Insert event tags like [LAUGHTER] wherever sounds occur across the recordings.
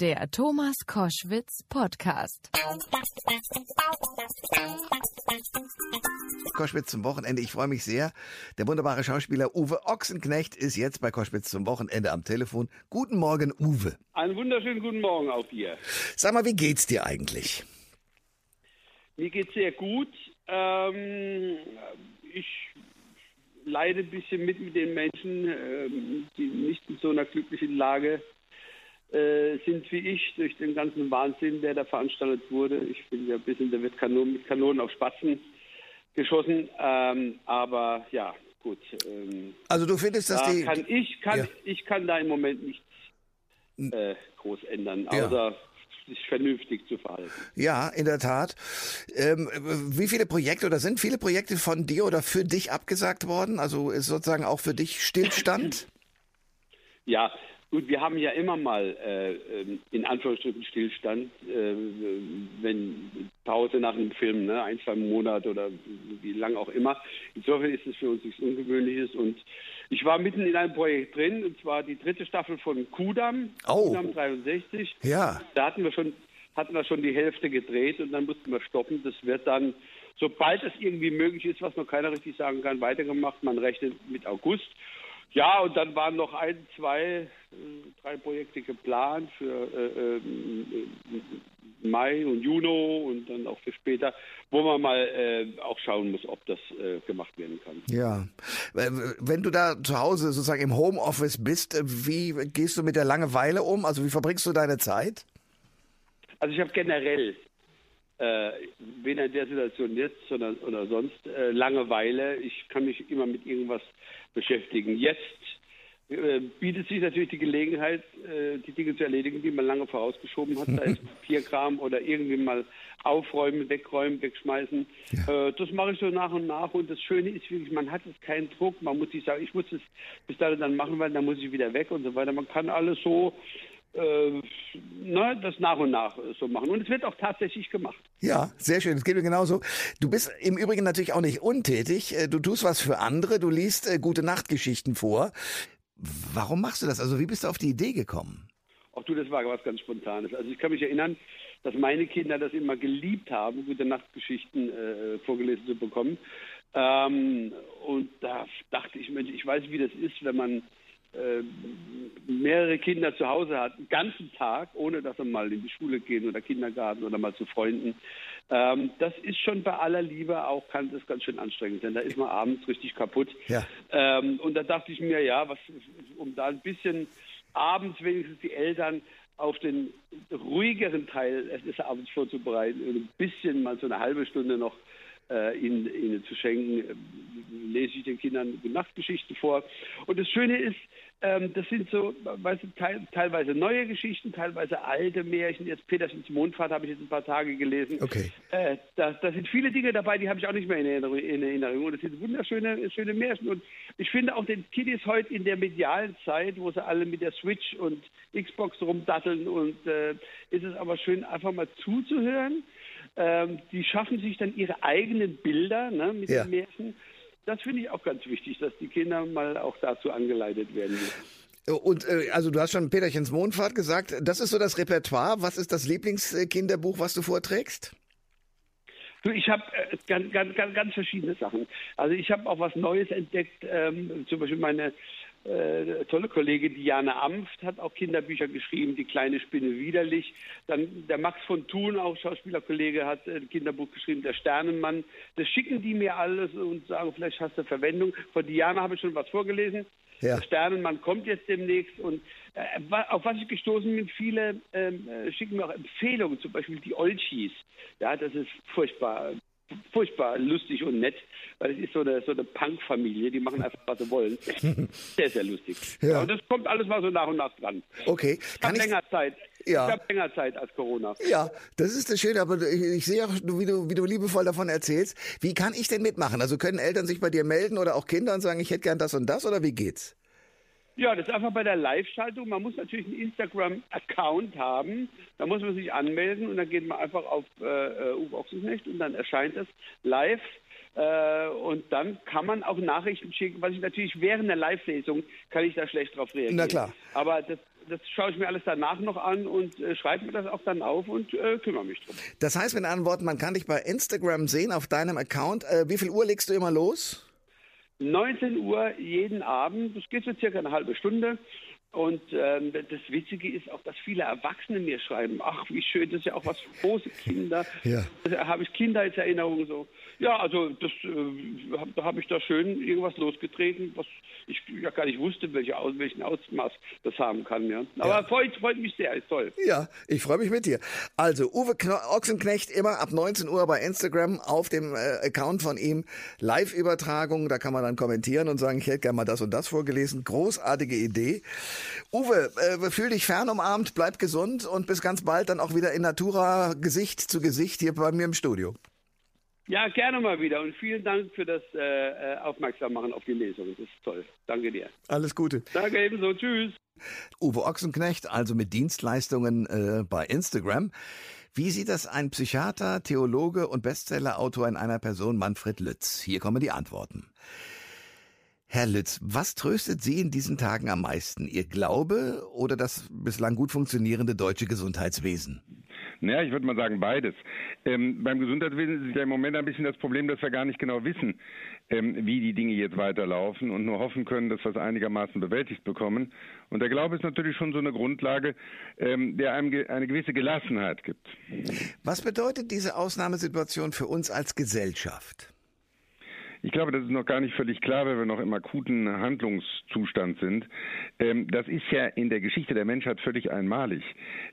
Der Thomas Koschwitz Podcast. Koschwitz zum Wochenende. Ich freue mich sehr. Der wunderbare Schauspieler Uwe Ochsenknecht ist jetzt bei Koschwitz zum Wochenende am Telefon. Guten Morgen, Uwe. Einen wunderschönen guten Morgen auch dir. Sag mal, wie geht's dir eigentlich? Mir geht's sehr gut. Ähm, ich leide ein bisschen mit mit den Menschen, ähm, die nicht in so einer glücklichen Lage äh, sind wie ich durch den ganzen Wahnsinn, der da veranstaltet wurde. Ich bin ja ein bisschen, da wird Kanonen, mit Kanonen auf Spatzen geschossen. Ähm, aber ja, gut. Ähm, also du findest, dass da die... Kann ich, kann, Ja. ich kann da im Moment nichts äh, groß ändern, Ja. außer sich vernünftig zu verhalten. Ja, in der Tat. Ähm, wie viele Projekte oder sind viele Projekte von dir oder für dich abgesagt worden? Also ist sozusagen auch für dich Stillstand? [LAUGHS] Ja, gut, wir haben ja immer mal äh, ähm, in Anführungsstrichen Stillstand, äh, wenn Pause nach einem Film, ne, ein, zwei Monate oder wie lang auch immer. Insofern ist es für uns nichts Ungewöhnliches und ich war mitten in einem Projekt drin, und zwar die dritte Staffel von Kudam, Oh. Kudam 63. Ja. Da hatten wir schon, hatten wir schon die Hälfte gedreht und dann mussten wir stoppen. Das wird dann, sobald es irgendwie möglich ist, was noch keiner richtig sagen kann, weitergemacht. Man rechnet mit August. Ja, und dann waren noch ein, zwei, drei Projekte geplant für äh, äh, Mai und Juni und dann auch für später, wo man mal äh, auch schauen muss, ob das äh, gemacht werden kann. Ja. Äh, Wenn du da zu Hause sozusagen im Homeoffice bist, äh, wie gehst du mit der Langeweile um? Also wie verbringst du deine Zeit? Also ich habe generell, äh, weder in der Situation jetzt sondern, oder sonst, äh, Langeweile. Ich kann mich immer mit irgendwas beschäftigen. Jetzt äh, bietet sich natürlich die Gelegenheit, äh, die Dinge zu erledigen, die man lange vorausgeschoben hat, sei es [LAUGHS] Papierkram oder irgendwie mal aufräumen, wegräumen, wegschmeißen. Äh, das mache ich so nach und nach und das Schöne ist wirklich, man hat jetzt keinen Druck, man muss sich sagen, ich muss es bis dahin dann machen, weil dann muss ich wieder weg und so weiter. Man kann alles so äh, ne, das nach und nach äh, so machen. Und es wird auch tatsächlich gemacht. Ja, sehr schön. Es geht mir genauso. Du bist im Übrigen natürlich auch nicht untätig. Äh, Du tust was für andere. Du liest äh, gute Nachtgeschichten vor. Warum machst du das? Also wie bist du auf die Idee gekommen? Auch du, das war was ganz Spontanes. Also ich kann mich erinnern, dass meine Kinder das immer geliebt haben, gute Nachtgeschichten äh, vorgelesen zu bekommen. Ähm, und da dachte ich, Mensch, ich weiß, wie das ist, wenn man mehrere Kinder zu Hause hat, den ganzen Tag, ohne dass sie mal in die Schule gehen oder Kindergarten oder mal zu Freunden. Ähm, das ist schon bei aller Liebe auch, kann das ganz schön anstrengend sein. Da ist man abends richtig kaputt. Ja. Ähm, und da dachte ich mir, ja, was, um da ein bisschen abends wenigstens die Eltern auf den ruhigeren Teil des Abends vorzubereiten und ein bisschen mal so eine halbe Stunde noch äh, ihnen, ihnen zu schenken, äh, lese ich den Kindern Nachtgeschichten vor. Und das Schöne ist, ähm, das sind so, weißt du, teil, teilweise neue Geschichten, teilweise alte Märchen. Jetzt Petersens Mondfahrt habe ich jetzt ein paar Tage gelesen. Okay. Äh, da, da sind viele Dinge dabei, die habe ich auch nicht mehr in Erinnerung. In Erinnerung. Und das sind wunderschöne schöne Märchen. Und ich finde auch den Kiddies heute in der medialen Zeit, wo sie alle mit der Switch und Xbox rumdatteln und äh, ist es aber schön, einfach mal zuzuhören. Ähm, die schaffen sich dann ihre eigenen Bilder ne, mit Ja. den Märchen. Das finde ich auch ganz wichtig, dass die Kinder mal auch dazu angeleitet werden. Und äh, also du hast schon Peterchens Mondfahrt gesagt. Das ist so das Repertoire. Was ist das Lieblingskinderbuch, was du vorträgst? Du, ich habe äh, ganz, ganz, ganz, ganz verschiedene Sachen. Also ich habe auch was Neues entdeckt. Ähm, zum Beispiel meine äh, tolle Kollegin Diana Amft hat auch Kinderbücher geschrieben, Die kleine Spinne widerlich. Dann der Max von Thun, auch Schauspielerkollege, hat äh, ein Kinderbuch geschrieben, Der Sternenmann. Das schicken die mir alles und sagen, vielleicht hast du Verwendung. Von Diana habe ich schon was vorgelesen. Ja. Der Sternenmann kommt jetzt demnächst und äh, auf was ich gestoßen bin, viele ähm, äh, schicken mir auch Empfehlungen, zum Beispiel die Olchis. Ja, das ist furchtbar, furchtbar lustig und nett, weil es ist so eine, so eine Punk-Familie, die machen einfach, was sie wollen. [LAUGHS] Sehr, sehr lustig. Ja. Und das kommt alles mal so nach und nach dran. Okay. Kann ich, länger Zeit. Ja. Ich habe länger Zeit als Corona. ja, das ist das Schöne, aber ich, ich sehe auch, wie du, wie du liebevoll davon erzählst. Wie kann ich denn mitmachen? Also können Eltern sich bei dir melden oder auch Kinder und sagen, ich hätte gern das und das oder wie geht's? Ja, das ist einfach bei der Live-Schaltung. Man muss natürlich einen Instagram-Account haben. Da muss man sich anmelden und dann geht man einfach auf äh, äh, Uwe Ochsenknecht und dann erscheint es live. Äh, und dann kann man auch Nachrichten schicken, was ich natürlich während der Live-Lesung kann ich da schlecht drauf reagieren. Na klar. Aber das, das schaue ich mir alles danach noch an und äh, schreibe mir das auch dann auf und äh, kümmere mich drum. Das heißt mit anderen Worten, man kann dich bei Instagram sehen auf deinem Account. Wie viel Uhr legst du immer los? 19 Uhr jeden Abend. Das geht so circa eine halbe Stunde. Und ähm, das Witzige ist auch, dass viele Erwachsene mir schreiben, ach, wie schön, das ist ja auch was für große Kinder. Ja. Da habe ich Kindheitserinnerungen so. Ja, also das, äh, hab, da habe ich da schön irgendwas losgetreten, was ich ja gar nicht wusste, welche, aus, welchen Ausmaß das haben kann. Ja. Aber Ja. freut, freut mich sehr, ist toll. Ja, ich freue mich mit dir. Also Uwe Kno Ochsenknecht immer ab 19 Uhr bei Instagram auf dem äh, Account von ihm Live-Übertragung. Da kann man dann kommentieren und sagen, ich hätte gerne mal das und das vorgelesen. Großartige Idee. Uwe, äh, fühl dich fern umarmt, bleib gesund und bis ganz bald dann auch wieder in Natura Gesicht zu Gesicht hier bei mir im Studio. Ja, gerne mal wieder und vielen Dank für das äh, äh, Aufmerksammachen auf die Lesung. Das ist toll. Danke dir. Alles Gute. Danke ebenso. Tschüss. Uwe Ochsenknecht, also mit Dienstleistungen äh, bei Instagram. Wie sieht das ein Psychiater, Theologe und Bestsellerautor in einer Person, Manfred Lütz? Hier kommen die Antworten. Herr Lütz, was tröstet Sie in diesen Tagen am meisten? Ihr Glaube oder das bislang gut funktionierende deutsche Gesundheitswesen? Naja, ich würde mal sagen beides. Ähm, beim Gesundheitswesen ist ja im Moment ein bisschen das Problem, dass wir gar nicht genau wissen, ähm, wie die Dinge jetzt weiterlaufen und nur hoffen können, dass wir es einigermaßen bewältigt bekommen. Und der Glaube ist natürlich schon so eine Grundlage, ähm, der einem eine gewisse Gelassenheit gibt. Was bedeutet diese Ausnahmesituation für uns als Gesellschaft? Ich glaube, das ist noch gar nicht völlig klar, weil wir noch im akuten Handlungszustand sind. Ähm, das ist ja in der Geschichte der Menschheit völlig einmalig.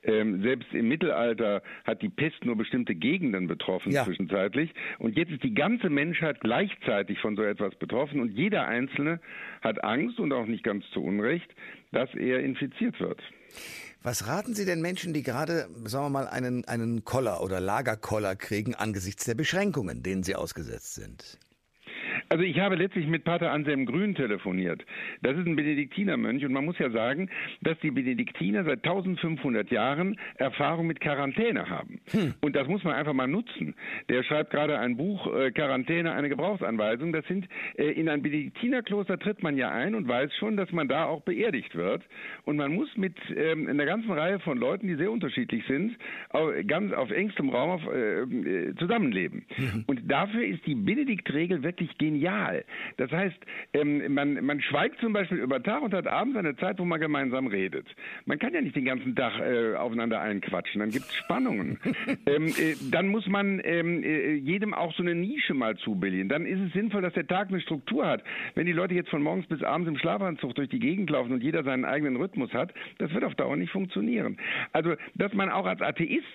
Ähm, selbst im Mittelalter hat die Pest nur bestimmte Gegenden betroffen Ja. zwischenzeitlich. Und jetzt ist die ganze Menschheit gleichzeitig von so etwas betroffen und jeder Einzelne hat Angst und auch nicht ganz zu Unrecht, dass er infiziert wird. Was raten Sie den Menschen, die gerade, sagen wir mal, einen, einen Koller oder Lagerkoller kriegen angesichts der Beschränkungen, denen sie ausgesetzt sind? Also ich habe letztlich mit Pater Anselm Grün telefoniert. Das ist ein Benediktinermönch und man muss ja sagen, dass die Benediktiner seit 1500 Jahren Erfahrung mit Quarantäne haben. Und das muss man einfach mal nutzen. Der schreibt gerade ein Buch äh, Quarantäne, eine Gebrauchsanweisung. Das sind äh, in ein Benediktinerkloster tritt man ja ein und weiß schon, dass man da auch beerdigt wird. Und man muss mit ähm, einer ganzen Reihe von Leuten, die sehr unterschiedlich sind, auf, ganz auf engstem Raum auf, äh, äh, zusammenleben. Und dafür ist die Benediktregel wirklich genial. Das heißt, ähm, man, man schweigt zum Beispiel über Tag und hat abends eine Zeit, wo man gemeinsam redet. Man kann ja nicht den ganzen Tag äh, aufeinander einquatschen, dann gibt es Spannungen. [LAUGHS] ähm, äh, dann muss man ähm, äh, jedem auch so eine Nische mal zubilligen. Dann ist es sinnvoll, dass der Tag eine Struktur hat. Wenn die Leute jetzt von morgens bis abends im Schlafanzug durch die Gegend laufen und jeder seinen eigenen Rhythmus hat, das wird auf Dauer nicht funktionieren. Also, dass man auch als Atheist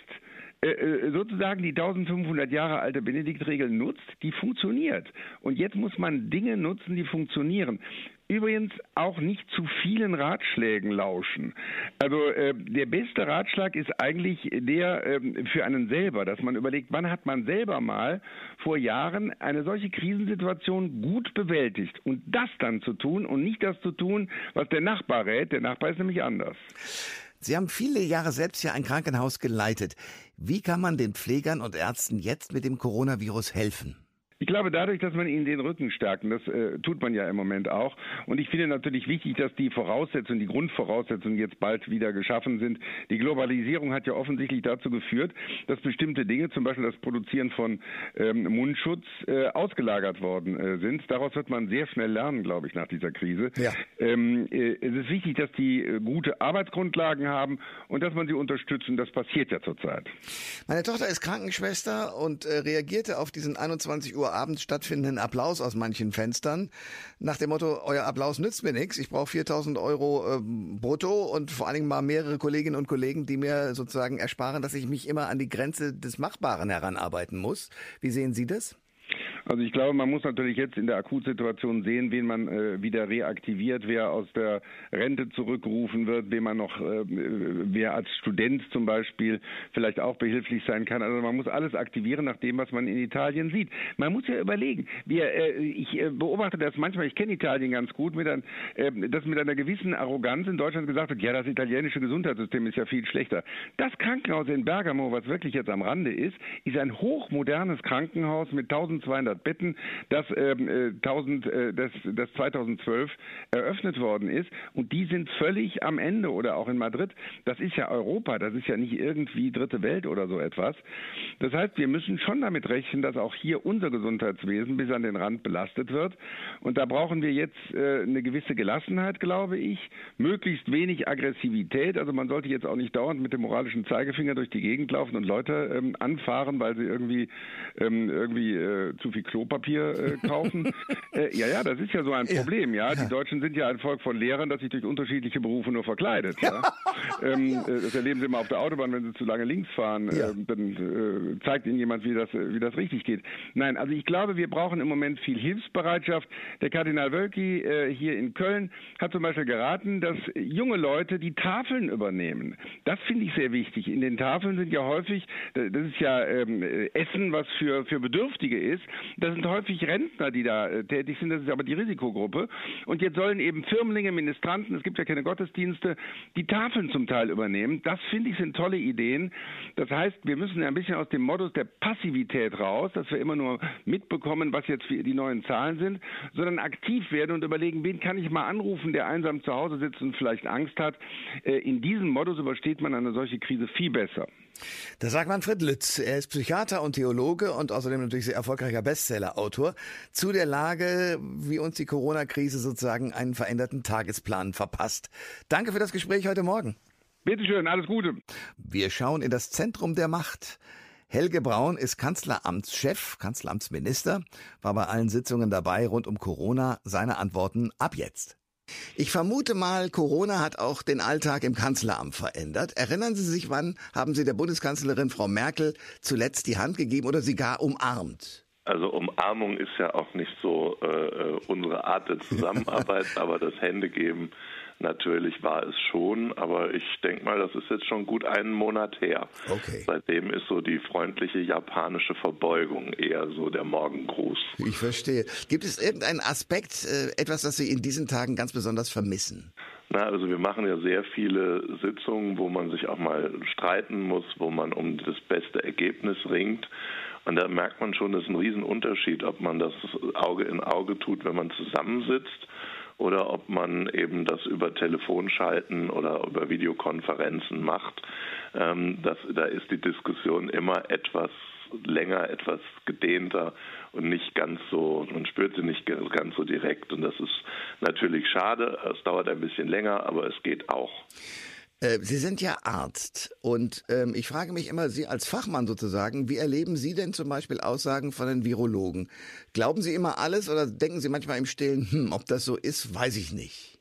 sozusagen die 1500 Jahre alte Benediktregel nutzt, die funktioniert. Und jetzt muss man Dinge nutzen, die funktionieren. Übrigens auch nicht zu vielen Ratschlägen lauschen. Also äh, der beste Ratschlag ist eigentlich der ähm, für einen selber, dass man überlegt, wann hat man selber mal vor Jahren eine solche Krisensituation gut bewältigt und das dann zu tun und nicht das zu tun, was der Nachbar rät. Der Nachbar ist nämlich anders. Sie haben viele Jahre selbst ja ein Krankenhaus geleitet. Wie kann man den Pflegern und Ärzten jetzt mit dem Coronavirus helfen? Ich glaube, dadurch, dass man ihnen den Rücken stärkt, und das äh, tut man ja im Moment auch. Und ich finde natürlich wichtig, dass die Voraussetzungen, die Grundvoraussetzungen jetzt bald wieder geschaffen sind. Die Globalisierung hat ja offensichtlich dazu geführt, dass bestimmte Dinge, zum Beispiel das Produzieren von ähm, Mundschutz, äh, ausgelagert worden äh, sind. Daraus wird man sehr schnell lernen, glaube ich, nach dieser Krise. Ja. Ähm, äh, es ist wichtig, dass die äh, gute Arbeitsgrundlagen haben und dass man sie unterstützt. Und das passiert ja zurzeit. Meine Tochter ist Krankenschwester und äh, reagierte auf diesen 21 Uhr abends stattfindenden Applaus aus manchen Fenstern nach dem Motto, euer Applaus nützt mir nichts, ich brauche 4000 Euro ähm, brutto und vor allen Dingen mal mehrere Kolleginnen und Kollegen, die mir sozusagen ersparen, dass ich mich immer an die Grenze des Machbaren heranarbeiten muss. Wie sehen Sie das? Also ich glaube, man muss natürlich jetzt in der Akutsituation sehen, wen man äh, wieder reaktiviert, wer aus der Rente zurückgerufen wird, wen man noch, äh, wer als Student zum Beispiel vielleicht auch behilflich sein kann. Also man muss alles aktivieren nach dem, was man in Italien sieht. Man muss ja überlegen. Wir, äh, ich äh, beobachte das manchmal. Ich kenne Italien ganz gut, mit ein, äh, dass mit einer gewissen Arroganz in Deutschland gesagt wird: Ja, das italienische Gesundheitssystem ist ja viel schlechter. Das Krankenhaus in Bergamo, was wirklich jetzt am Rande ist, ist ein hochmodernes Krankenhaus mit 1200 500 Betten, das, ähm, 1000, äh, äh, das, das 2012 eröffnet worden ist. Und die sind völlig am Ende oder auch in Madrid. Das ist ja Europa, das ist ja nicht irgendwie dritte Welt oder so etwas. Das heißt, wir müssen schon damit rechnen, dass auch hier unser Gesundheitswesen bis an den Rand belastet wird. Und da brauchen wir jetzt äh, eine gewisse Gelassenheit, glaube ich, möglichst wenig Aggressivität. Also man sollte jetzt auch nicht dauernd mit dem moralischen Zeigefinger durch die Gegend laufen und Leute ähm, anfahren, weil sie irgendwie ähm, irgendwie äh, zu viel Klopapier äh, [LAUGHS] kaufen. äh, ja, ja, das ist ja so ein Problem. Ja, die Deutschen sind ja ein Volk von Lehrern, das sich durch unterschiedliche Berufe nur verkleidet. Ja? [LAUGHS] ähm, äh, das erleben sie immer auf der Autobahn, wenn sie zu lange links fahren. Äh, dann äh, zeigt ihnen jemand, wie das wie das richtig geht. Nein, also ich glaube, wir brauchen im Moment viel Hilfsbereitschaft. Der Kardinal Wölki hier in Köln hat zum Beispiel geraten, dass junge Leute die Tafeln übernehmen. Das finde ich sehr wichtig. In den Tafeln sind ja häufig, das ist ja ähm, Essen, was für, für Bedürftige ist. Das sind häufig Rentner, die da äh, tätig sind. Das ist aber die Risikogruppe. Und jetzt sollen eben Firmlinge, Ministranten, es gibt ja keine Gottesdienste, die Tafeln zum Teil übernehmen. Das finde ich sind tolle Ideen. Das heißt, wir müssen ein bisschen aus dem Modus der Passivität raus, dass wir immer nur mitbekommen, was jetzt die neuen Zahlen sind, sondern aktiv werden und überlegen, wen kann ich mal anrufen, der einsam zu Hause sitzt und vielleicht Angst hat. Äh, in diesem Modus übersteht man eine solche Krise viel besser. Das sagt Manfred Lütz. Er ist Psychiater und Theologe und außerdem natürlich sehr erfolgreicher Bestseller-Autor zu der Lage, wie uns die Corona-Krise sozusagen einen veränderten Tagesplan verpasst. Danke für das Gespräch heute Morgen. Bitte schön, alles Gute. Wir schauen in das Zentrum der Macht. Helge Braun ist Kanzleramtschef, Kanzleramtsminister, war bei allen Sitzungen dabei rund um Corona. Seine Antworten ab jetzt. Ich vermute mal, Corona hat auch den Alltag im Kanzleramt verändert. Erinnern Sie sich, wann haben Sie der Bundeskanzlerin Frau Merkel zuletzt die Hand gegeben oder sie gar umarmt? Also Umarmung ist ja auch nicht so äh, äh unsere Art der [LAUGHS] Zusammenarbeit, aber das Händegeben Natürlich war es schon, aber ich denke mal, das ist jetzt schon gut einen Monat her. Okay. Seitdem ist so die freundliche japanische Verbeugung eher so der Morgengruß. Ich verstehe. Gibt es irgendeinen Aspekt, äh, etwas, das Sie in diesen Tagen ganz besonders vermissen? Na, also wir machen ja sehr viele Sitzungen, wo man sich auch mal streiten muss, wo man um das beste Ergebnis ringt. Und da merkt man schon, das ist ein Riesenunterschied, ob man das Auge in Auge tut, wenn man zusammensitzt oder ob man eben das über Telefonschalten oder über Videokonferenzen macht. Ähm, das, da ist die Diskussion immer etwas länger, etwas gedehnter und nicht ganz so, man spürt sie nicht ganz so direkt. Und das ist natürlich schade. Es dauert ein bisschen länger, aber es geht auch. Äh, Sie sind ja Arzt und ähm, ich frage mich immer, Sie als Fachmann sozusagen, wie erleben Sie denn zum Beispiel Aussagen von den Virologen? Glauben Sie immer alles oder denken Sie manchmal im Stillen, hm, ob das so ist, weiß ich nicht?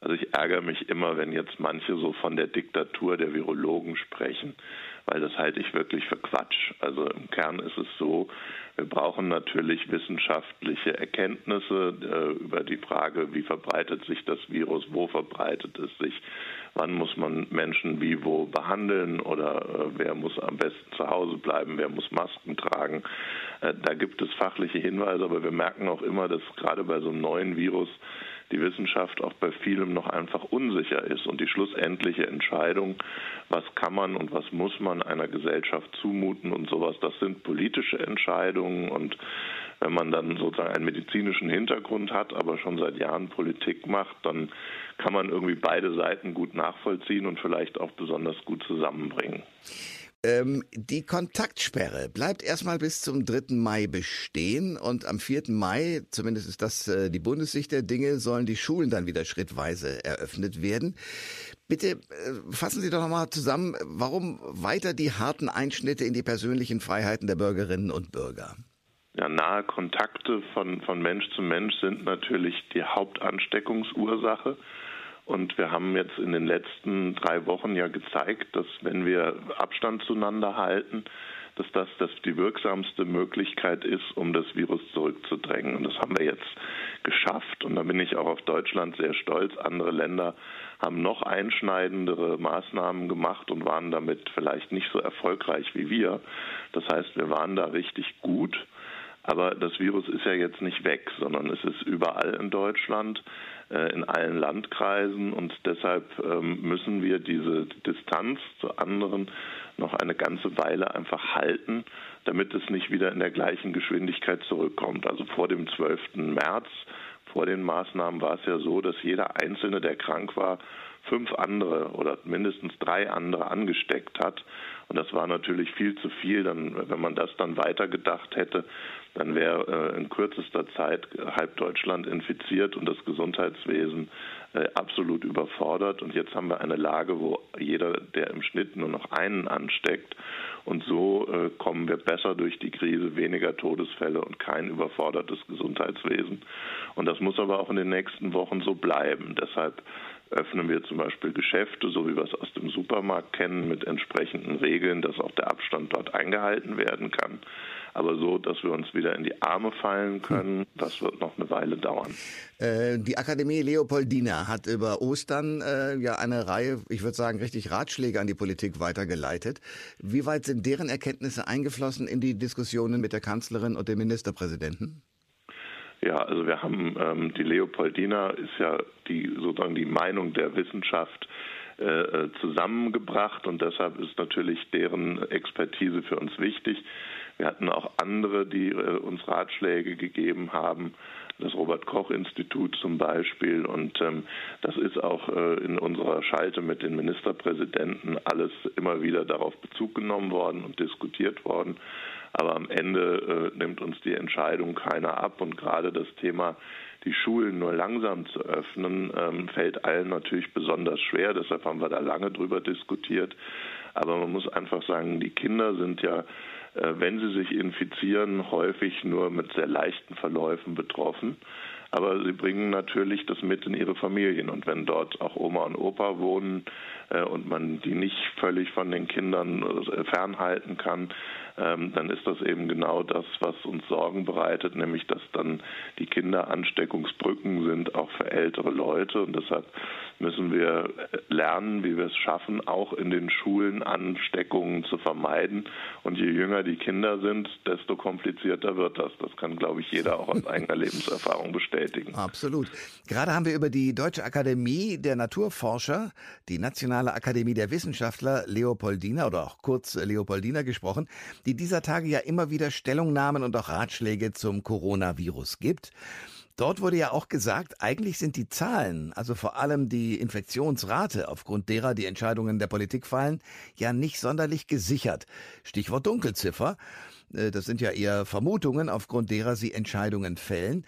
Also ich ärgere mich immer, wenn jetzt manche so von der Diktatur der Virologen sprechen, weil das halte ich wirklich für Quatsch. Also im Kern ist es so, wir brauchen natürlich wissenschaftliche Erkenntnisse äh, über die Frage, wie verbreitet sich das Virus, wo verbreitet es sich, wann muss man Menschen wie wo behandeln oder äh, wer muss am besten zu Hause bleiben, wer muss Masken tragen. Äh, da gibt es fachliche Hinweise, aber wir merken auch immer, dass gerade bei so einem neuen Virus die Wissenschaft auch bei vielem noch einfach unsicher ist und die schlussendliche Entscheidung, was kann man und was muss man einer Gesellschaft zumuten und sowas, das sind politische Entscheidungen und wenn man dann sozusagen einen medizinischen Hintergrund hat, aber schon seit Jahren Politik macht, dann kann man irgendwie beide Seiten gut nachvollziehen und vielleicht auch besonders gut zusammenbringen. Ähm, die Kontaktsperre bleibt erstmal bis zum 3. Mai bestehen und am 4. Mai, zumindest ist das äh, die Bundessicht der Dinge, sollen die Schulen dann wieder schrittweise eröffnet werden. Bitte äh, fassen Sie doch nochmal zusammen, warum weiter die harten Einschnitte in die persönlichen Freiheiten der Bürgerinnen und Bürger? Ja, nahe Kontakte von, von Mensch zu Mensch sind natürlich die Hauptansteckungsursache. Und wir haben jetzt in den letzten drei Wochen ja gezeigt, dass wenn wir Abstand zueinander halten, dass das, das die wirksamste Möglichkeit ist, um das Virus zurückzudrängen. Und das haben wir jetzt geschafft. Und da bin ich auch auf Deutschland sehr stolz. Andere Länder haben noch einschneidendere Maßnahmen gemacht und waren damit vielleicht nicht so erfolgreich wie wir. Das heißt, wir waren da richtig gut. Aber das Virus ist ja jetzt nicht weg, sondern es ist überall in Deutschland. äh, in allen Landkreisen und deshalb ähm, müssen wir diese Distanz zu anderen noch eine ganze Weile einfach halten, damit es nicht wieder in der gleichen Geschwindigkeit zurückkommt. Also vor dem 12. März, vor den Maßnahmen war es ja so, dass jeder Einzelne, der krank war, fünf andere oder mindestens drei andere angesteckt hat. Und das war natürlich viel zu viel. Dann, wenn man das dann weitergedacht hätte, dann wäre äh, in kürzester Zeit halb Deutschland infiziert und das Gesundheitswesen äh, absolut überfordert. Und jetzt haben wir eine Lage, wo jeder, der im Schnitt nur noch einen ansteckt. Und so äh, kommen wir besser durch die Krise, weniger Todesfälle und kein überfordertes Gesundheitswesen. Und das muss aber auch in den nächsten Wochen so bleiben. Deshalb öffnen wir zum Beispiel Geschäfte, so wie wir es aus dem Supermarkt kennen, mit entsprechenden Regeln, dass auch der Abstand dort eingehalten werden kann. Aber so, dass wir uns wieder in die Arme fallen können, das wird noch eine Weile dauern. Äh, die Akademie Leopoldina hat über Ostern äh, ja eine Reihe, ich würde sagen, richtig Ratschläge an die Politik weitergeleitet. Wie weit sind deren Erkenntnisse eingeflossen in die Diskussionen mit der Kanzlerin und dem Ministerpräsidenten? Ja, also wir haben ähm, die Leopoldina ist ja die sozusagen die Meinung der Wissenschaft äh, äh, zusammengebracht und deshalb ist natürlich deren Expertise für uns wichtig. Wir hatten auch andere, die äh, uns Ratschläge gegeben haben, das Robert Koch Institut zum Beispiel. Und ähm, das ist auch äh, in unserer Schalte mit den Ministerpräsidenten alles immer wieder darauf Bezug genommen worden und diskutiert worden. Aber am Ende äh, nimmt uns die Entscheidung keiner ab. Und gerade das Thema, die Schulen nur langsam zu öffnen, ähm, fällt allen natürlich besonders schwer. Deshalb haben wir da lange drüber diskutiert. Aber man muss einfach sagen, die Kinder sind ja, äh, wenn sie sich infizieren, häufig nur mit sehr leichten Verläufen betroffen aber sie bringen natürlich das mit in ihre Familien. Und wenn dort auch Oma und Opa wohnen äh, und man die nicht völlig von den Kindern äh, fernhalten kann, dann ist das eben genau das, was uns Sorgen bereitet, nämlich dass dann die Kinder Ansteckungsbrücken sind, auch für ältere Leute. Und deshalb müssen wir lernen, wie wir es schaffen, auch in den Schulen Ansteckungen zu vermeiden. Und je jünger die Kinder sind, desto komplizierter wird das. Das kann, glaube ich, jeder auch aus eigener Lebenserfahrung bestätigen. Absolut. Gerade haben wir über die Deutsche Akademie der Naturforscher, die Nationale Akademie der Wissenschaftler Leopoldina oder auch kurz Leopoldina gesprochen die dieser Tage ja immer wieder Stellungnahmen und auch Ratschläge zum Coronavirus gibt. Dort wurde ja auch gesagt, eigentlich sind die Zahlen, also vor allem die Infektionsrate, aufgrund derer die Entscheidungen der Politik fallen, ja nicht sonderlich gesichert. Stichwort Dunkelziffer. Äh, das sind ja eher Vermutungen, aufgrund derer sie Entscheidungen fällen.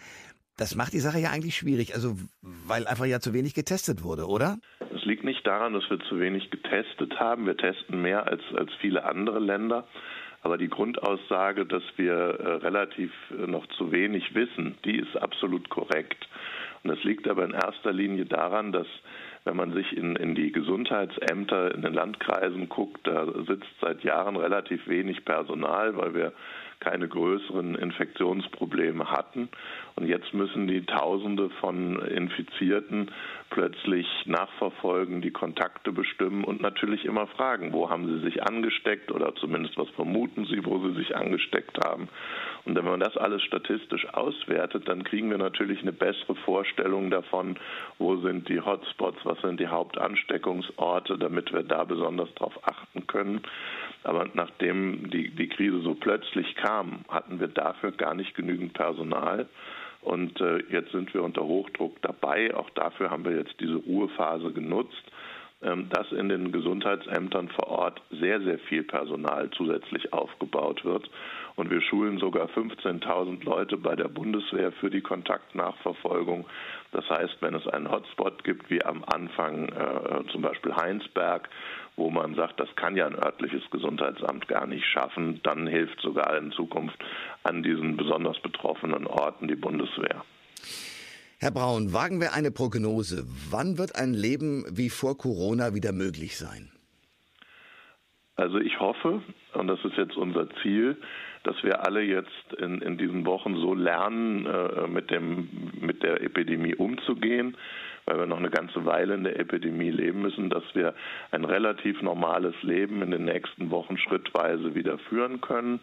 Das macht die Sache ja eigentlich schwierig, also weil einfach ja zu wenig getestet wurde, oder? Es liegt nicht daran, dass wir zu wenig getestet haben. Wir testen mehr als, als viele andere Länder. Aber die Grundaussage, dass wir äh, relativ äh, noch zu wenig wissen, die ist absolut korrekt. Und das liegt aber in erster Linie daran, dass wenn man sich in, in die Gesundheitsämter in den Landkreisen guckt, da sitzt seit Jahren relativ wenig Personal, weil wir keine größeren Infektionsprobleme hatten. Und jetzt müssen die Tausende von Infizierten plötzlich nachverfolgen, die Kontakte bestimmen und natürlich immer fragen, wo haben sie sich angesteckt oder zumindest was vermuten sie, wo sie sich angesteckt haben. Und wenn man das alles statistisch auswertet, dann kriegen wir natürlich eine bessere Vorstellung davon, wo sind die Hotspots, was sind die Hauptansteckungsorte, damit wir da besonders darauf achten können. Aber nachdem die, die Krise so plötzlich kam, hatten wir dafür gar nicht genügend Personal. Und äh, jetzt sind wir unter Hochdruck dabei. Auch dafür haben wir jetzt diese Ruhephase genutzt, ähm, dass in den Gesundheitsämtern vor Ort sehr, sehr viel Personal zusätzlich aufgebaut wird. Und wir schulen sogar 15.000 Leute bei der Bundeswehr für die Kontaktnachverfolgung. Das heißt, wenn es einen Hotspot gibt, wie am Anfang äh, zum Beispiel Heinsberg, wo man sagt, das kann ja ein örtliches Gesundheitsamt gar nicht schaffen, dann hilft sogar in Zukunft an diesen besonders betroffenen Orten die Bundeswehr. Herr Braun, wagen wir eine Prognose. Wann wird ein Leben wie vor Corona wieder möglich sein? Also ich hoffe, und das ist jetzt unser Ziel, dass wir alle jetzt in, in diesen Wochen so lernen, äh, mit, dem, mit der Epidemie umzugehen, weil wir noch eine ganze Weile in der Epidemie leben müssen, dass wir ein relativ normales Leben in den nächsten Wochen schrittweise wieder führen können.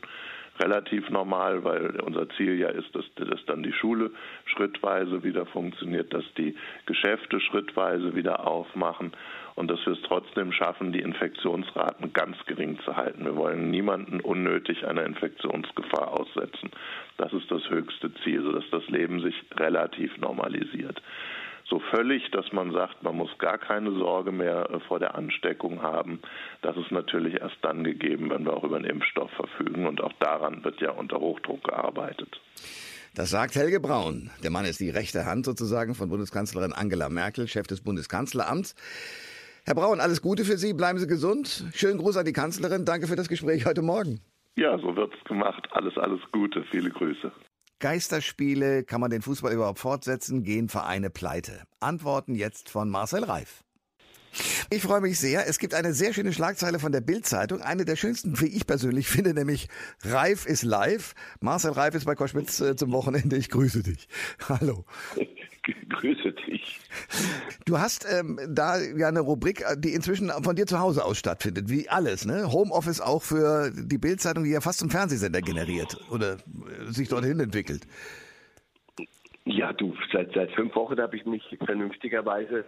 relativ normal, weil unser Ziel ja ist, dass, dass dann die Schule schrittweise wieder funktioniert, dass die Geschäfte schrittweise wieder aufmachen und dass wir es trotzdem schaffen, die Infektionsraten ganz gering zu halten. Wir wollen niemanden unnötig einer Infektionsgefahr aussetzen. Das ist das höchste Ziel, sodass das Leben sich relativ normalisiert so völlig, dass man sagt, man muss gar keine Sorge mehr äh, vor der Ansteckung haben. Das ist natürlich erst dann gegeben, wenn wir auch über einen Impfstoff verfügen. Und auch daran wird ja unter Hochdruck gearbeitet. Das sagt Helge Braun. Der Mann ist die rechte Hand sozusagen von Bundeskanzlerin Angela Merkel, Chef des Bundeskanzleramts. Herr Braun, alles Gute für Sie. Bleiben Sie gesund. Schönen Gruß an die Kanzlerin. Danke für das Gespräch heute Morgen. Ja, so wird's gemacht. Alles, alles Gute. Viele Grüße. Geisterspiele, kann man den Fußball überhaupt fortsetzen, gehen Vereine pleite? Antworten jetzt von Marcel Reif. Ich freue mich sehr. Es gibt eine sehr schöne Schlagzeile von der Bild-Zeitung. Eine der schönsten, wie ich persönlich finde, nämlich Reif ist live. Marcel Reif ist bei Koschmitz äh, zum Wochenende. Ich grüße dich. [LAUGHS] Hallo. Grüße dich. Du hast ähm, da ja eine Rubrik, äh, die inzwischen von dir zu Hause aus stattfindet, wie alles, ne? Homeoffice auch für die Bildzeitung, die ja fast zum Fernsehsender generiert oder äh, sich dorthin entwickelt. Ja, du, seit, seit fünf Wochen habe ich mich vernünftigerweise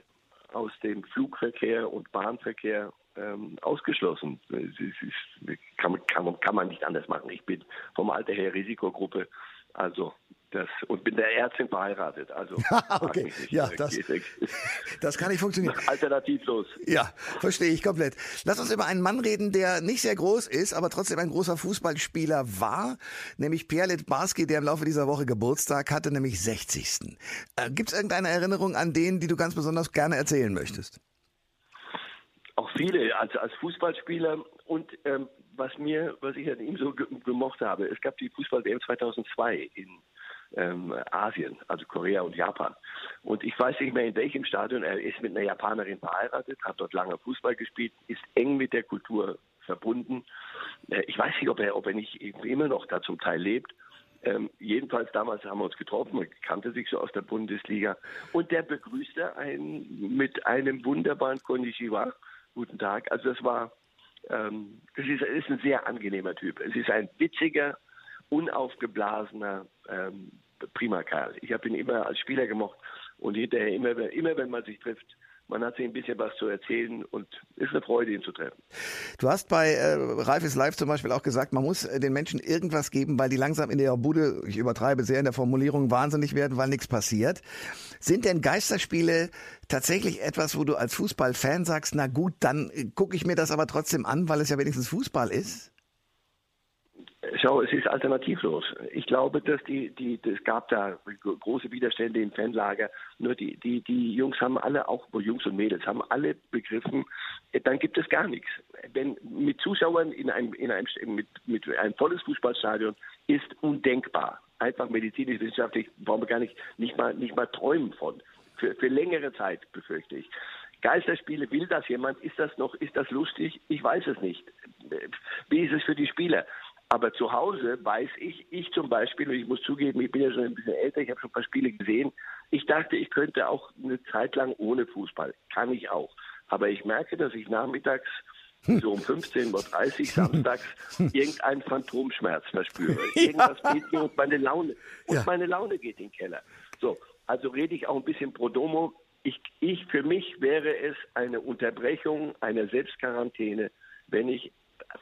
aus dem Flugverkehr und Bahnverkehr ähm, ausgeschlossen. Es ist, kann, kann, kann man nicht anders machen. Ich bin vom Alter her Risikogruppe. Also das, und bin der Ärztin verheiratet. Also [LAUGHS] okay, ja, das, [LAUGHS] das kann nicht funktionieren. [LAUGHS] Alternativlos. Ja, verstehe ich komplett. Lass uns über einen Mann reden, der nicht sehr groß ist, aber trotzdem ein großer Fußballspieler war, nämlich Pierre Litbarski, der im Laufe dieser Woche Geburtstag hatte, nämlich 60. Äh, Gibt es irgendeine Erinnerung an den, die du ganz besonders gerne erzählen möchtest? Auch viele, also als Fußballspieler und ähm, was mir, was ich an ihm so gemocht habe, es gab die Fußball-WM 2002 in ähm, Asien, also Korea und Japan. Und ich weiß nicht mehr in welchem Stadion, er ist mit einer Japanerin verheiratet, hat dort lange Fußball gespielt, ist eng mit der Kultur verbunden. Äh, ich weiß nicht, ob er, ob er nicht immer noch da zum Teil lebt. Ähm, jedenfalls damals haben wir uns getroffen, man kannte sich so aus der Bundesliga. Und der begrüßte einen mit einem wunderbaren Konnichiwa. Guten Tag. Also das war, ähm, das ist, ist ein sehr angenehmer Typ. Es ist ein witziger, unaufgeblasener, ähm, prima Kerl. Ich habe ihn immer als Spieler gemocht und hinterher immer, immer wenn man sich trifft, man hat sich ein bisschen was zu erzählen und ist eine Freude, ihn zu treffen. Du hast bei äh, Ralf is Live zum Beispiel auch gesagt, man muss äh, den Menschen irgendwas geben, weil die langsam in der Bude, ich übertreibe sehr in der Formulierung, wahnsinnig werden, weil nichts passiert. Sind denn Geisterspiele tatsächlich etwas, wo du als Fußballfan sagst, na gut, dann äh, gucke ich mir das aber trotzdem an, weil es ja wenigstens Fußball ist? Schau, es ist alternativlos. Ich glaube, dass die, die, es gab da große Widerstände im Fanlager. Nur die, die, die Jungs haben alle, auch Jungs und Mädels, haben alle begriffen, äh, dann gibt es gar nichts. Wenn mit Zuschauern in einem, in einem, mit, mit einem volles Fußballstadion ist undenkbar. Einfach medizinisch, wissenschaftlich brauchen wir gar nicht, nicht mal, nicht mal träumen von. Für, für längere Zeit befürchte ich. Geisterspiele, will das jemand? Ist das noch, ist das lustig? Ich weiß es nicht. Wie ist es für die Spieler? Aber zu Hause weiß ich, ich zum Beispiel, und ich muss zugeben, ich bin ja schon ein bisschen älter, ich habe schon ein paar Spiele gesehen, ich dachte, ich könnte auch eine Zeit lang ohne Fußball. Kann ich auch. Aber ich merke, dass ich nachmittags so um 15.30 Uhr samstags irgendeinen Phantomschmerz verspüre. [LAUGHS] Irgendwas ja. geht mir und meine Laune und ja. meine Laune geht in den Keller. So, also rede ich auch ein bisschen pro domo. Ich, ich für mich wäre es eine Unterbrechung einer Selbstquarantäne, wenn ich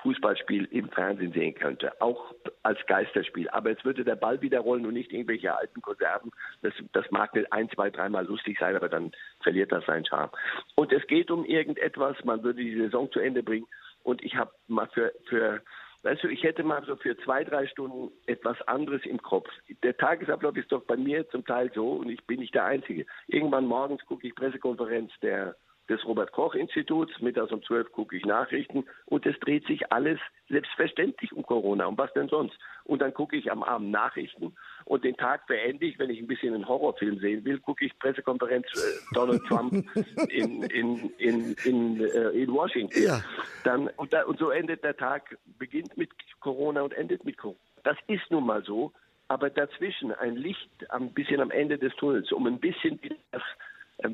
Fußballspiel im Fernsehen sehen könnte, auch als Geisterspiel. Aber jetzt würde der Ball wieder rollen und nicht irgendwelche alten Konserven. Das, das mag ein, zwei, dreimal lustig sein, aber dann verliert das seinen Charme. Und es geht um irgendetwas, man würde die Saison zu Ende bringen. Und ich habe mal für, für Weißt du, ich hätte mal so für zwei, drei Stunden etwas anderes im Kopf. Der Tagesablauf ist doch bei mir zum Teil so und ich bin nicht der Einzige. Irgendwann morgens gucke ich Pressekonferenz der des Robert-Koch-Instituts. Mittags um 12 gucke ich Nachrichten und es dreht sich alles selbstverständlich um Corona. Um was denn sonst? Und dann gucke ich am Abend Nachrichten und den Tag beende ich, wenn ich ein bisschen einen Horrorfilm sehen will, gucke ich Pressekonferenz äh, Donald Trump [LAUGHS] in, in, in, in, äh, in Washington. Ja. Dann, und, da, und so endet der Tag, beginnt mit Corona und endet mit Corona. Das ist nun mal so, aber dazwischen ein Licht ein bisschen am Ende des Tunnels, um ein bisschen das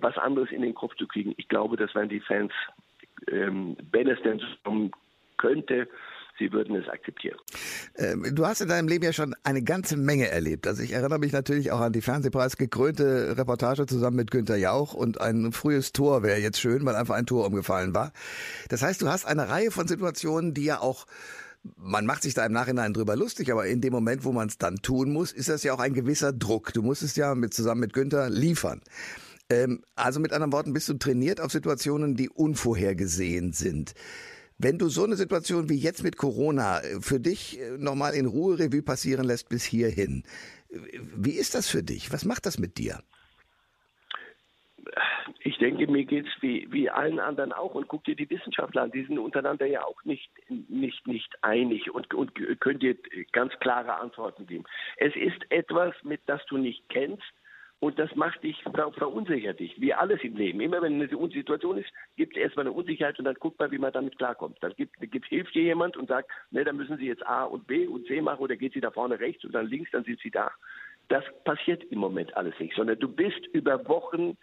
was anderes in den Kopf zu kriegen. Ich glaube, das werden die Fans, ähm, wenn es denn kommen könnte, sie würden es akzeptieren. Ähm, du hast in deinem Leben ja schon eine ganze Menge erlebt. Also ich erinnere mich natürlich auch an die Fernsehpreis gekrönte Reportage zusammen mit Günter Jauch und ein frühes Tor wäre jetzt schön, weil einfach ein Tor umgefallen war. Das heißt, du hast eine Reihe von Situationen, die ja auch man macht sich da im Nachhinein drüber lustig, aber in dem Moment, wo man es dann tun muss, ist das ja auch ein gewisser Druck. Du musst es ja mit, zusammen mit Günther liefern. Ähm, also mit anderen Worten, bist du trainiert auf Situationen, die unvorhergesehen sind. Wenn du so eine Situation wie jetzt mit Corona äh, für dich äh, nochmal in Ruhe Revue passieren lässt bis hierhin, äh, wie ist das für dich? Was macht das mit dir? Ich denke, mir geht es wie, wie allen anderen auch. Und guck dir die Wissenschaftler an, die sind untereinander ja auch nicht, nicht, nicht einig und, und können dir ganz klare Antworten geben. Es ist etwas, mit das du nicht kennst, und das macht dich, ver verunsichert dich, wie alles im Leben. Immer wenn eine Situation ist, gibt es erstmal eine Unsicherheit und dann guckt man, wie man damit klarkommt. Dann gibt, gibt, hilft dir jemand und sagt, ne, dann müssen Sie jetzt A und B und C machen oder geht Sie da vorne rechts und dann links, dann sind Sie da. Das passiert im Moment alles nicht, sondern du bist über Wochen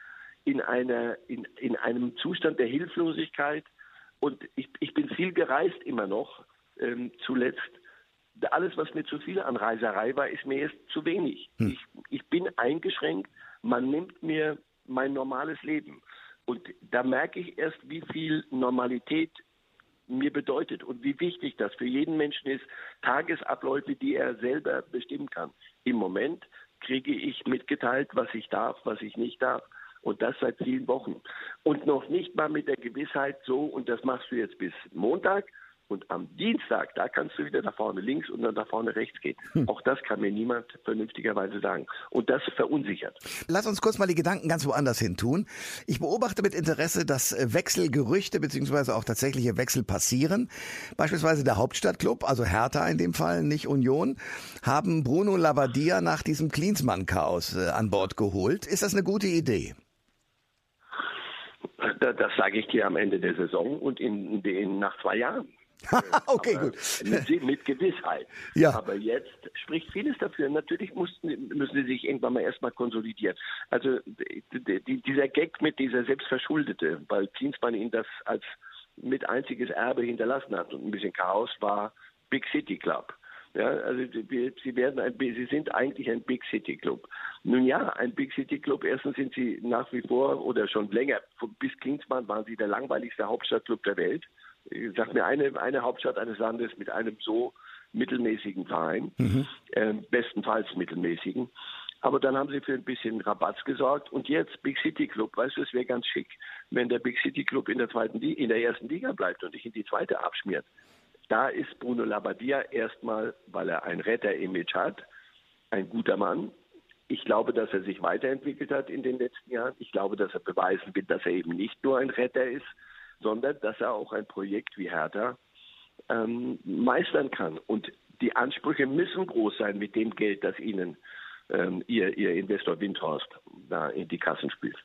in, einer, in, in einem Zustand der Hilflosigkeit und ich, ich bin viel gereist immer noch, ähm, zuletzt alles, was mir zu viel an Reiserei war, ist mir jetzt zu wenig. Hm. Ich, ich bin eingeschränkt. Man nimmt mir mein normales Leben. Und da merke ich erst, wie viel Normalität mir bedeutet und wie wichtig das für jeden Menschen ist, Tagesabläufe, die er selber bestimmen kann. Im Moment kriege ich mitgeteilt, was ich darf, was ich nicht darf. Und das seit vielen Wochen. Und noch nicht mal mit der Gewissheit so, und das machst du jetzt bis Montag, und am Dienstag, da kannst du wieder nach vorne links und dann nach vorne rechts gehen. Hm. Auch das kann mir niemand vernünftigerweise sagen. Und das verunsichert. Lass uns kurz mal die Gedanken ganz woanders hin tun. Ich beobachte mit Interesse, dass äh, Wechselgerüchte beziehungsweise auch tatsächliche Wechsel passieren. Beispielsweise der Hauptstadtclub, also Hertha in dem Fall, nicht Union, haben Bruno Labbadia nach diesem Klinsmann-Chaos äh, an Bord geholt. Ist das eine gute Idee? Das sage ich dir am Ende der Saison und in, in, nach zwei Jahren. [LAUGHS] okay, gut. Mit, mit, Gewissheit. Ja. Aber jetzt spricht vieles dafür. Natürlich mussten, müssen sie sich irgendwann mal erstmal konsolidieren. Also die, dieser Gag mit dieser Selbstverschuldete, weil Klinsmann ihn das als mit einziges Erbe hinterlassen hat und ein bisschen Chaos war Big City Club. Ja, also sie werden ein, sie sind eigentlich ein Big City Club. Nun ja, ein Big City Club. Erstens sind sie nach wie vor oder schon länger bis Klinsmann waren sie der langweiligste Hauptstadtclub der Welt sag mir eine, eine Hauptstadt eines Landes mit einem so mittelmäßigen Verein, mhm. äh, bestenfalls mittelmäßigen. Aber dann haben sie für ein bisschen Rabatz gesorgt und jetzt Big City Club. Weißt du, es wäre ganz schick, wenn der Big City Club in der zweiten, in der ersten Liga bleibt und nicht in die zweite abschmiert. Da ist Bruno Labbadia erstmal, weil er ein Retter-Image hat, ein guter Mann. Ich glaube, dass er sich weiterentwickelt hat in den letzten Jahren. Ich glaube, dass er beweisen wird, dass er eben nicht nur ein Retter ist, sondern dass er auch ein Projekt wie Hertha ähm, meistern kann. Und die Ansprüche müssen groß sein mit dem Geld, das ihnen ähm, ihr, ihr Investor Windhorst da in die Kassen spielt.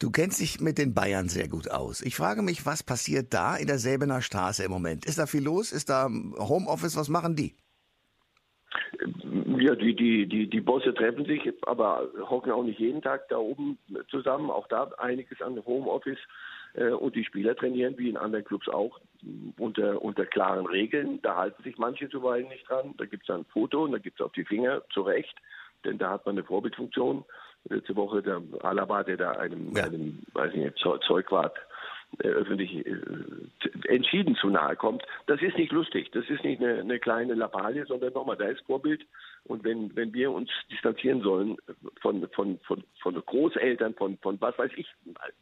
Du kennst dich mit den Bayern sehr gut aus. Ich frage mich, was passiert da in der Säbener Straße im Moment? Ist da viel los? Ist da Homeoffice? Was machen die? Ja, die, die, die, die Bosse treffen sich, aber hocken auch nicht jeden Tag da oben zusammen. Auch da einiges an Homeoffice. Äh, und die Spieler trainieren wie in anderen Clubs auch unter, unter klaren Regeln. Da halten sich manche zuweilen nicht dran. Da gibt es ein Foto und da gibt es auf die Finger zu Recht, denn da hat man eine Vorbildfunktion. Letzte Woche der Alaba, der da einem, ja. einem weiß nicht, Zeugwart äh, öffentlich äh, entschieden zu nahe kommt. Das ist nicht lustig. Das ist nicht eine, eine kleine Lappalie, sondern nochmal, da ist Vorbild. Und wenn, wenn wir uns distanzieren sollen von, von, von, von Großeltern, von, von was weiß ich,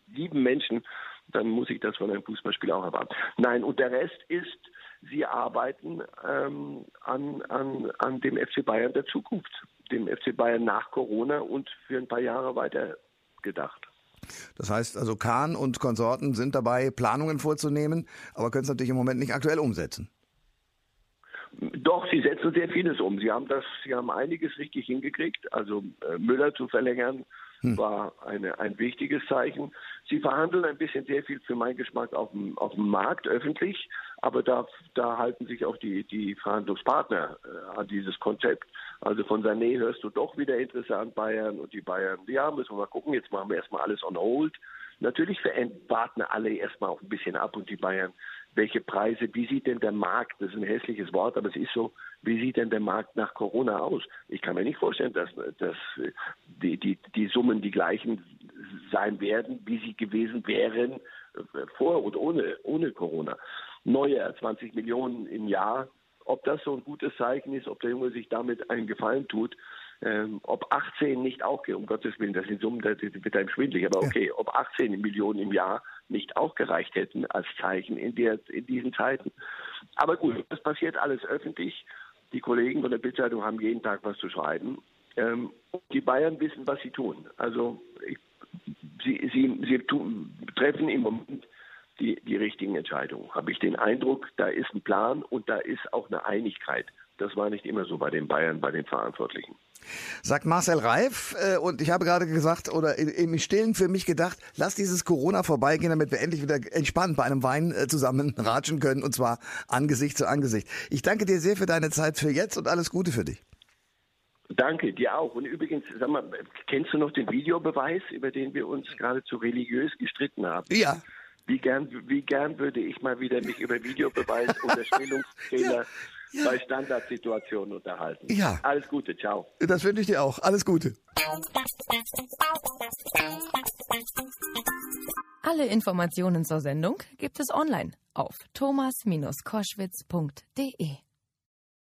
lieben Menschen, dann muss ich das von einem Fußballspieler auch erwarten. Nein, und der Rest ist, sie arbeiten ähm, an, an, an dem FC Bayern der Zukunft, dem FC Bayern nach Corona und für ein paar Jahre weiter gedacht. Das heißt also, Kahn und Konsorten sind dabei, Planungen vorzunehmen, aber können es natürlich im Moment nicht aktuell umsetzen. Doch, sie setzen sehr vieles um. Sie haben das, sie haben einiges richtig hingekriegt. Also äh, Müller zu verlängern hm. war eine, ein wichtiges Zeichen. Sie verhandeln ein bisschen sehr viel für meinen Geschmack auf dem, auf dem Markt öffentlich, aber da, da halten sich auch die, die Verhandlungspartner äh, an dieses Konzept. Also von Sané hörst du doch wieder Interesse an Bayern und die Bayern, ja, müssen wir mal gucken, jetzt machen wir erstmal alles on hold. Natürlich warten alle erstmal auch ein bisschen ab und die Bayern welche Preise, wie sieht denn der Markt, das ist ein hässliches Wort, aber es ist so, wie sieht denn der Markt nach Corona aus? Ich kann mir nicht vorstellen, dass, dass die, die, die Summen die gleichen sein werden, wie sie gewesen wären äh, vor und ohne, ohne Corona. Neue 20 Millionen im Jahr, ob das so ein gutes Zeichen ist, ob der Junge sich damit einen Gefallen tut, ähm, ob 18 nicht auch, um Gottes Willen, das sind Summen, das wird einem schwindlig, aber okay, ob 18 Millionen im Jahr nicht auch gereicht hätten als Zeichen in, der, in diesen Zeiten. Aber gut, das passiert alles öffentlich. Die Kollegen von der Bildzeitung haben jeden Tag was zu schreiben. Ähm, die Bayern wissen, was sie tun. Also ich, sie, sie, sie tun, treffen im Moment die, die richtigen Entscheidungen. Habe ich den Eindruck, da ist ein Plan und da ist auch eine Einigkeit. Das war nicht immer so bei den Bayern, bei den Verantwortlichen. Sagt Marcel Reif, äh, und ich habe gerade gesagt oder im Stillen für mich gedacht, lass dieses Corona vorbeigehen, damit wir endlich wieder entspannt bei einem Wein äh, zusammen [LAUGHS] ratschen können und zwar Angesicht zu Angesicht. Ich danke dir sehr für deine Zeit für jetzt und alles Gute für dich. Danke, dir auch. Und übrigens, sag mal, kennst du noch den Videobeweis, über den wir uns geradezu religiös gestritten haben? Ja. Wie gern, wie gern würde ich mal wieder mich über Videobeweis [LAUGHS] oder Stellungsfehler ja ja. [LAUGHS] bei Standardsituationen unterhalten. Ja. Alles Gute, ciao. Das wünsche ich dir auch. Alles Gute. Alle Informationen zur Sendung gibt es online auf thomas-koschwitz.de.